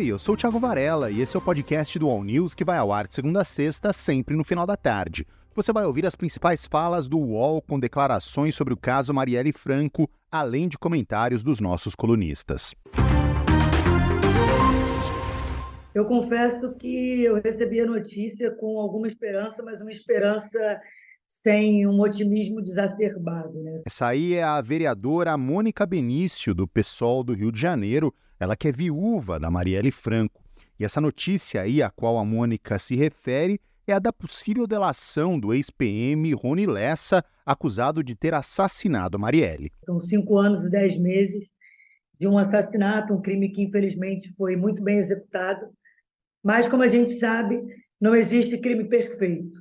Oi, eu sou o Thiago Varela e esse é o podcast do All News que vai ao ar de segunda a sexta, sempre no final da tarde. Você vai ouvir as principais falas do UOL com declarações sobre o caso Marielle Franco, além de comentários dos nossos colunistas. Eu confesso que eu recebi a notícia com alguma esperança, mas uma esperança sem um otimismo desacerbado. Né? Essa aí é a vereadora Mônica Benício, do PSOL do Rio de Janeiro, ela que é viúva da Marielle Franco. E essa notícia aí a qual a Mônica se refere é a da possível delação do ex-PM Rony Lessa, acusado de ter assassinado a Marielle. São cinco anos e dez meses de um assassinato, um crime que infelizmente foi muito bem executado. Mas, como a gente sabe, não existe crime perfeito.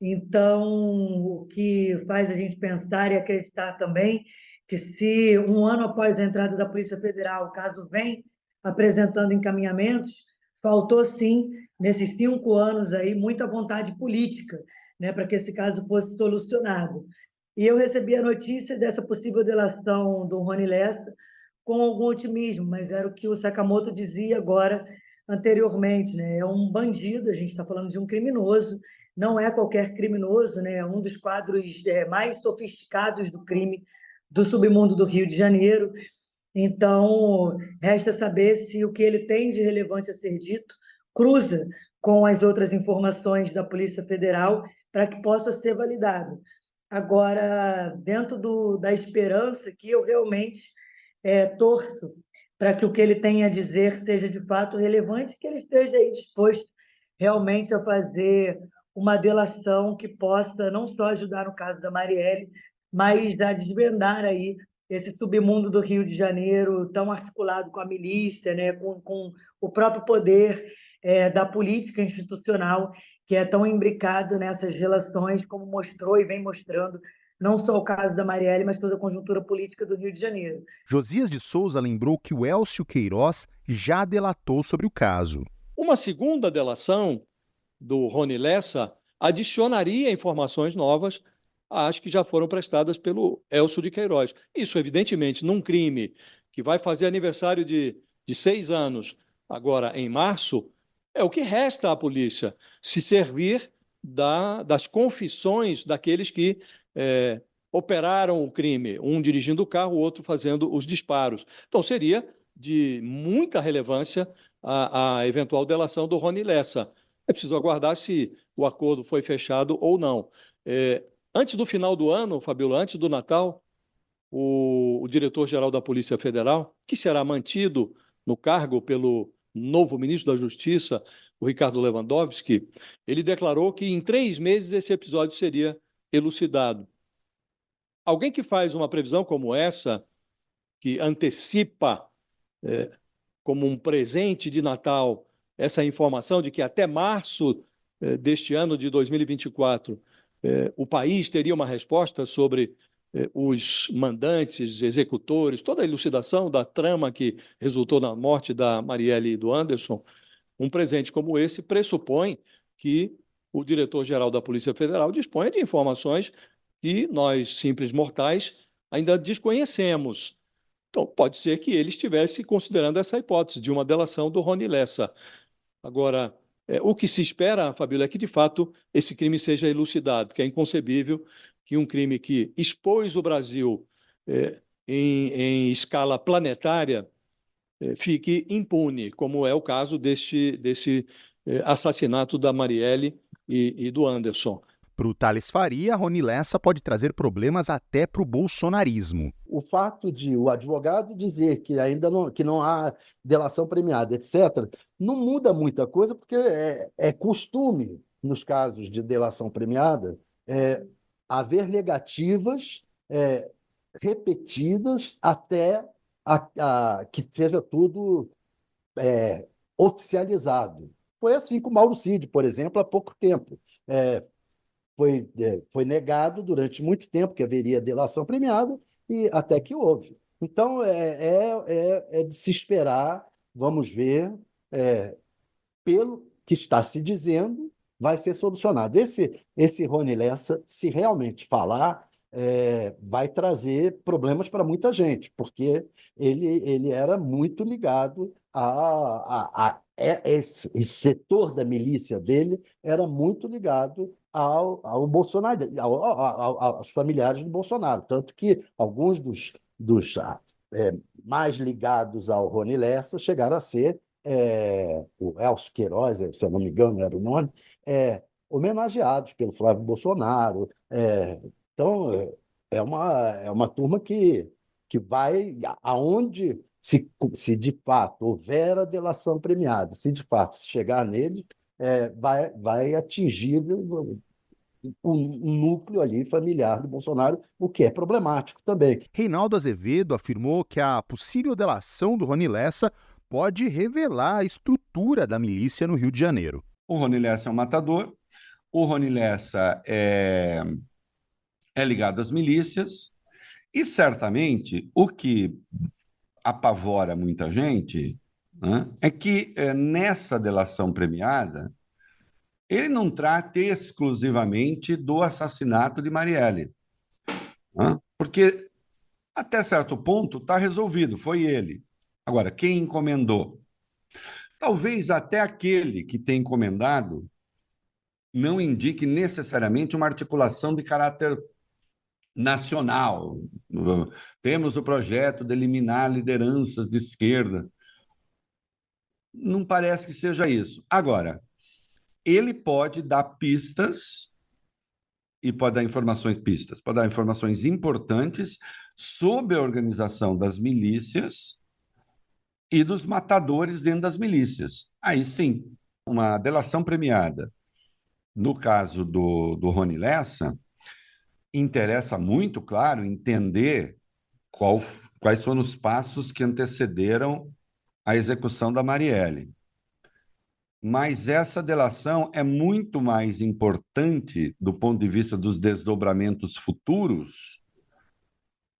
Então, o que faz a gente pensar e acreditar também que se um ano após a entrada da Polícia Federal o caso vem apresentando encaminhamentos, faltou sim, nesses cinco anos aí, muita vontade política né, para que esse caso fosse solucionado. E eu recebi a notícia dessa possível delação do Rony Lessa com algum otimismo, mas era o que o Sakamoto dizia agora anteriormente, né? É um bandido, a gente está falando de um criminoso, não é qualquer criminoso, né? É um dos quadros é, mais sofisticados do crime do submundo do Rio de Janeiro. Então, resta saber se o que ele tem de relevante a ser dito cruza com as outras informações da Polícia Federal para que possa ser validado. Agora, dentro do, da esperança que eu realmente é, torço para que o que ele tem a dizer seja de fato relevante, que ele esteja aí disposto realmente a fazer uma delação que possa não só ajudar no caso da Marielle, mas a desvendar aí esse submundo do Rio de Janeiro tão articulado com a milícia, né, com, com o próprio poder é, da política institucional, que é tão imbricado nessas relações, como mostrou e vem mostrando não só o caso da Marielle, mas toda a conjuntura política do Rio de Janeiro. Josias de Souza lembrou que o Elcio Queiroz já delatou sobre o caso. Uma segunda delação do Rony Lessa adicionaria informações novas às que já foram prestadas pelo Elcio de Queiroz. Isso, evidentemente, num crime que vai fazer aniversário de, de seis anos, agora em março, é o que resta à polícia se servir da, das confissões daqueles que é, operaram o crime, um dirigindo o carro, o outro fazendo os disparos. Então, seria de muita relevância a, a eventual delação do Rony Lessa. É preciso aguardar se o acordo foi fechado ou não. É, antes do final do ano, Fabiola, antes do Natal, o, o diretor-geral da Polícia Federal, que será mantido no cargo pelo novo ministro da Justiça, o Ricardo Lewandowski, ele declarou que em três meses esse episódio seria elucidado. Alguém que faz uma previsão como essa, que antecipa é, como um presente de Natal essa informação de que até março é, deste ano de 2024 é, o país teria uma resposta sobre é, os mandantes, executores, toda a elucidação da trama que resultou na morte da Marielle e do Anderson, um presente como esse pressupõe que o diretor-geral da Polícia Federal dispõe de informações que nós, simples mortais, ainda desconhecemos. Então, pode ser que ele estivesse considerando essa hipótese de uma delação do Rony Lessa. Agora, é, o que se espera, Fabíola, é que, de fato, esse crime seja elucidado, porque é inconcebível que um crime que expôs o Brasil é, em, em, escala planetária é, fique impune, como é o caso deste, desse é, assassinato da Marielle e, e do Anderson. Para o Thales Faria, Rony Lessa pode trazer problemas até para o bolsonarismo. O fato de o advogado dizer que ainda não, que não há delação premiada, etc., não muda muita coisa, porque é, é costume, nos casos de delação premiada, é, haver negativas é, repetidas até a, a, que seja tudo é, oficializado. Foi assim com o Mauro Cid, por exemplo, há pouco tempo. É, foi, é, foi negado durante muito tempo que haveria delação premiada e até que houve. Então, é, é, é, é de se esperar, vamos ver, é, pelo que está se dizendo, vai ser solucionado. Esse, esse Rony Lessa, se realmente falar, é, vai trazer problemas para muita gente, porque ele, ele era muito ligado a, a, a, esse, esse, setor da milícia dele era muito ligado ao, ao Bolsonaro, ao, ao, aos familiares do Bolsonaro. Tanto que alguns dos, dos ah, é, mais ligados ao Rony Lessa chegaram a ser é, o Elcio Queiroz, se eu não me engano era o nome, é, homenageados pelo Flávio Bolsonaro. É, então, é, é uma, é uma turma que, que vai aonde se, se de fato houver a delação premiada, se de fato chegar nele, é, vai, vai atingir um, um, núcleo ali familiar do Bolsonaro, o que é problemático também. Reinaldo Azevedo afirmou que a possível delação do Rony Lessa pode revelar a estrutura da milícia no Rio de Janeiro. O Rony Lessa é um matador, o Rony Lessa é, é ligado às milícias, e certamente o que apavora muita gente né, é que é, nessa delação premiada ele não trata exclusivamente do assassinato de Marielle. Né, porque até certo ponto está resolvido, foi ele. Agora, quem encomendou? Talvez até aquele que tem encomendado não indique necessariamente uma articulação de caráter nacional. Temos o projeto de eliminar lideranças de esquerda. Não parece que seja isso. Agora, ele pode dar pistas e pode dar informações pistas, pode dar informações importantes sobre a organização das milícias e dos matadores dentro das milícias. Aí sim, uma delação premiada. No caso do, do Rony Lessa, interessa muito, claro, entender qual, quais foram os passos que antecederam a execução da Marielle. Mas essa delação é muito mais importante do ponto de vista dos desdobramentos futuros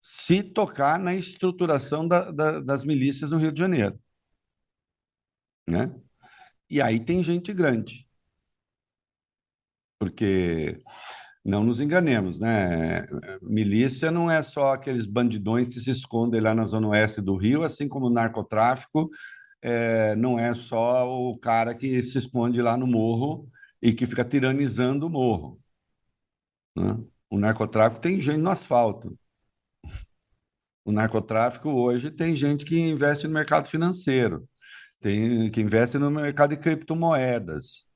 se tocar na estruturação da, da, das milícias no Rio de Janeiro. Né? E aí tem gente grande. Porque não nos enganemos, né? Milícia não é só aqueles bandidões que se escondem lá na zona oeste do Rio, assim como o narcotráfico é, não é só o cara que se esconde lá no morro e que fica tiranizando o morro. Né? O narcotráfico tem gente no asfalto. O narcotráfico hoje tem gente que investe no mercado financeiro, tem que investe no mercado de criptomoedas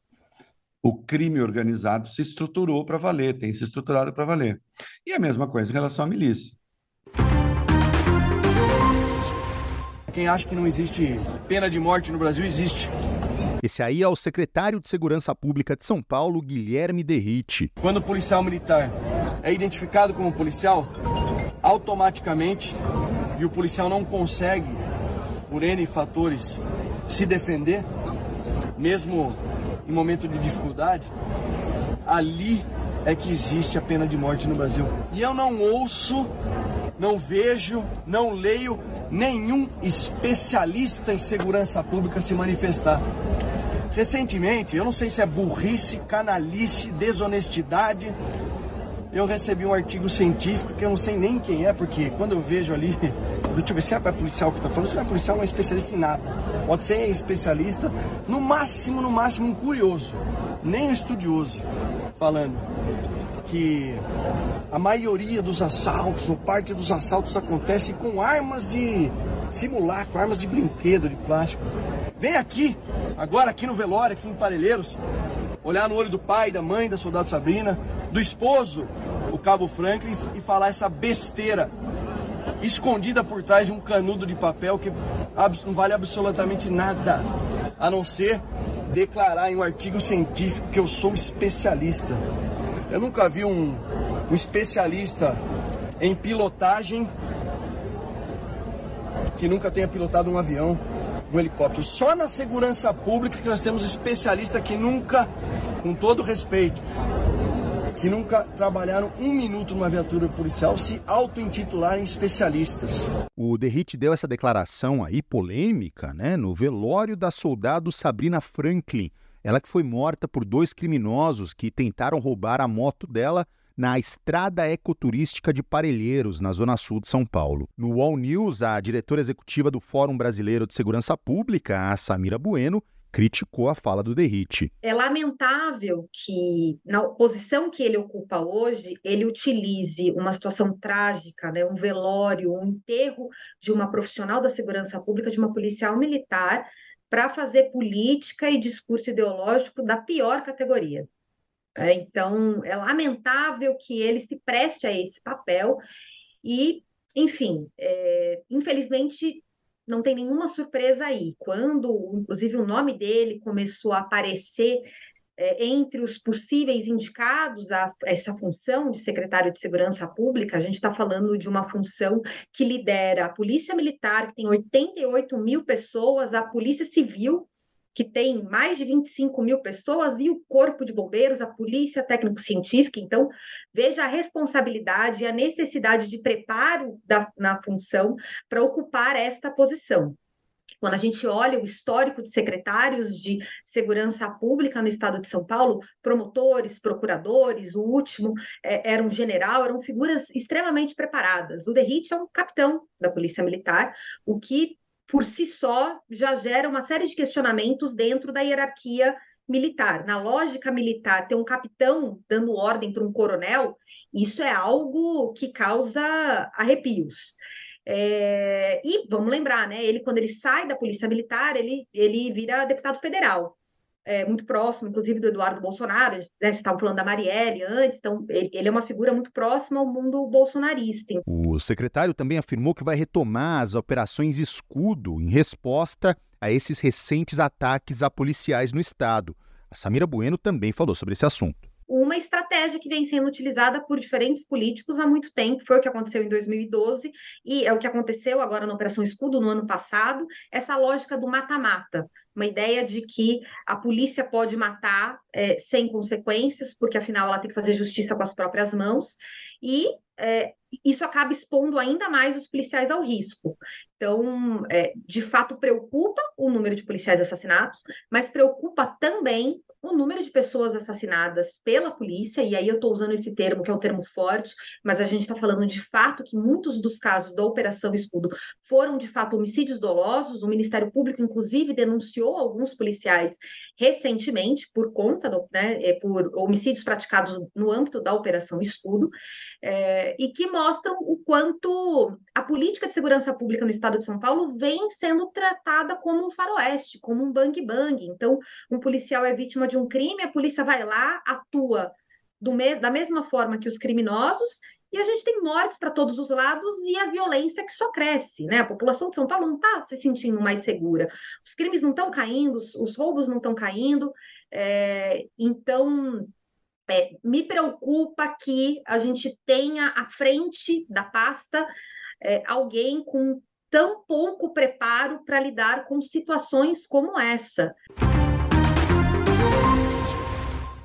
o crime organizado se estruturou para valer, tem se estruturado para valer. E a mesma coisa em relação à milícia. Quem acha que não existe pena de morte no Brasil, existe. Esse aí é o secretário de Segurança Pública de São Paulo, Guilherme Derrite. Quando o policial militar é identificado como policial, automaticamente, e o policial não consegue, por N fatores, se defender, mesmo em momento de dificuldade, ali é que existe a pena de morte no Brasil. E eu não ouço, não vejo, não leio nenhum especialista em segurança pública se manifestar. Recentemente, eu não sei se é burrice, canalice, desonestidade, eu recebi um artigo científico que eu não sei nem quem é, porque quando eu vejo ali, deixa eu ver se é policial que está falando, se não é policial, não é especialista em nada. Pode ser especialista, no máximo, no máximo, um curioso, nem um estudioso, falando que a maioria dos assaltos, ou parte dos assaltos, acontece com armas de simulacro, armas de brinquedo, de plástico. Vem aqui, agora aqui no velório, aqui em Parelheiros, olhar no olho do pai, da mãe, da soldado Sabrina, do esposo, o Cabo Franklin, e falar essa besteira escondida por trás de um canudo de papel que não vale absolutamente nada, a não ser declarar em um artigo científico que eu sou especialista. Eu nunca vi um, um especialista em pilotagem que nunca tenha pilotado um avião um helicóptero. Só na segurança pública que nós temos especialistas que nunca, com todo respeito, que nunca trabalharam um minuto numa viatura policial se auto-intitularem especialistas. O Derrite deu essa declaração aí polêmica, né, no velório da soldado Sabrina Franklin, ela que foi morta por dois criminosos que tentaram roubar a moto dela na estrada ecoturística de Parelheiros, na zona sul de São Paulo. No All News, a diretora executiva do Fórum Brasileiro de Segurança Pública, a Samira Bueno, criticou a fala do Derrite. É lamentável que, na posição que ele ocupa hoje, ele utilize uma situação trágica, né, um velório, um enterro de uma profissional da segurança pública, de uma policial militar, para fazer política e discurso ideológico da pior categoria. É, então, é lamentável que ele se preste a esse papel e, enfim, é, infelizmente não tem nenhuma surpresa aí. Quando, inclusive, o nome dele começou a aparecer é, entre os possíveis indicados a essa função de secretário de Segurança Pública, a gente está falando de uma função que lidera a Polícia Militar, que tem 88 mil pessoas, a Polícia Civil, que tem mais de 25 mil pessoas, e o Corpo de Bombeiros, a Polícia Técnico-Científica. Então, veja a responsabilidade e a necessidade de preparo da, na função para ocupar esta posição. Quando a gente olha o histórico de secretários de segurança pública no estado de São Paulo, promotores, procuradores, o último é, era um general, eram figuras extremamente preparadas. O Derrite é um capitão da Polícia Militar, o que por si só já gera uma série de questionamentos dentro da hierarquia militar. Na lógica militar, ter um capitão dando ordem para um coronel, isso é algo que causa arrepios. É, e vamos lembrar, né? Ele, quando ele sai da Polícia Militar, ele, ele vira deputado federal é, muito próximo, inclusive do Eduardo Bolsonaro, né, estavam falando da Marielle antes, então ele, ele, é uma figura muito próxima ao mundo bolsonarista. O secretário também afirmou que vai retomar as operações escudo em resposta a esses recentes ataques a policiais no estado. A Samira Bueno também falou sobre esse assunto uma estratégia que vem sendo utilizada por diferentes políticos há muito tempo, foi o que aconteceu em 2012 e é o que aconteceu agora na Operação Escudo no ano passado, essa lógica do mata-mata, uma ideia de que a polícia pode matar é, sem consequências, porque afinal ela tem que fazer justiça com as próprias mãos, e é, isso acaba expondo ainda mais os policiais ao risco. Então, é, de fato, preocupa o número de policiais assassinados, mas preocupa também o número de pessoas assassinadas pela polícia, e aí eu estou usando esse termo, que é um termo forte, mas a gente está falando de fato que muitos dos casos da Operação Escudo foram de fato homicídios dolosos. O Ministério Público, inclusive, denunciou alguns policiais recentemente por conta do, né, é, por homicídios praticados no âmbito da Operação Escudo, é, e que mostram o quanto a política de segurança pública no estado de São Paulo vem sendo tratada como um faroeste, como um bang-bang. Então, um policial é vítima de de um crime, a polícia vai lá, atua me da mesma forma que os criminosos, e a gente tem mortes para todos os lados e a violência que só cresce, né? A população de São Paulo não está se sentindo mais segura, os crimes não estão caindo, os, os, roubos não estão caindo, é, então é, me preocupa que a gente tenha à frente da pasta é, alguém com tão pouco preparo para lidar com situações como essa.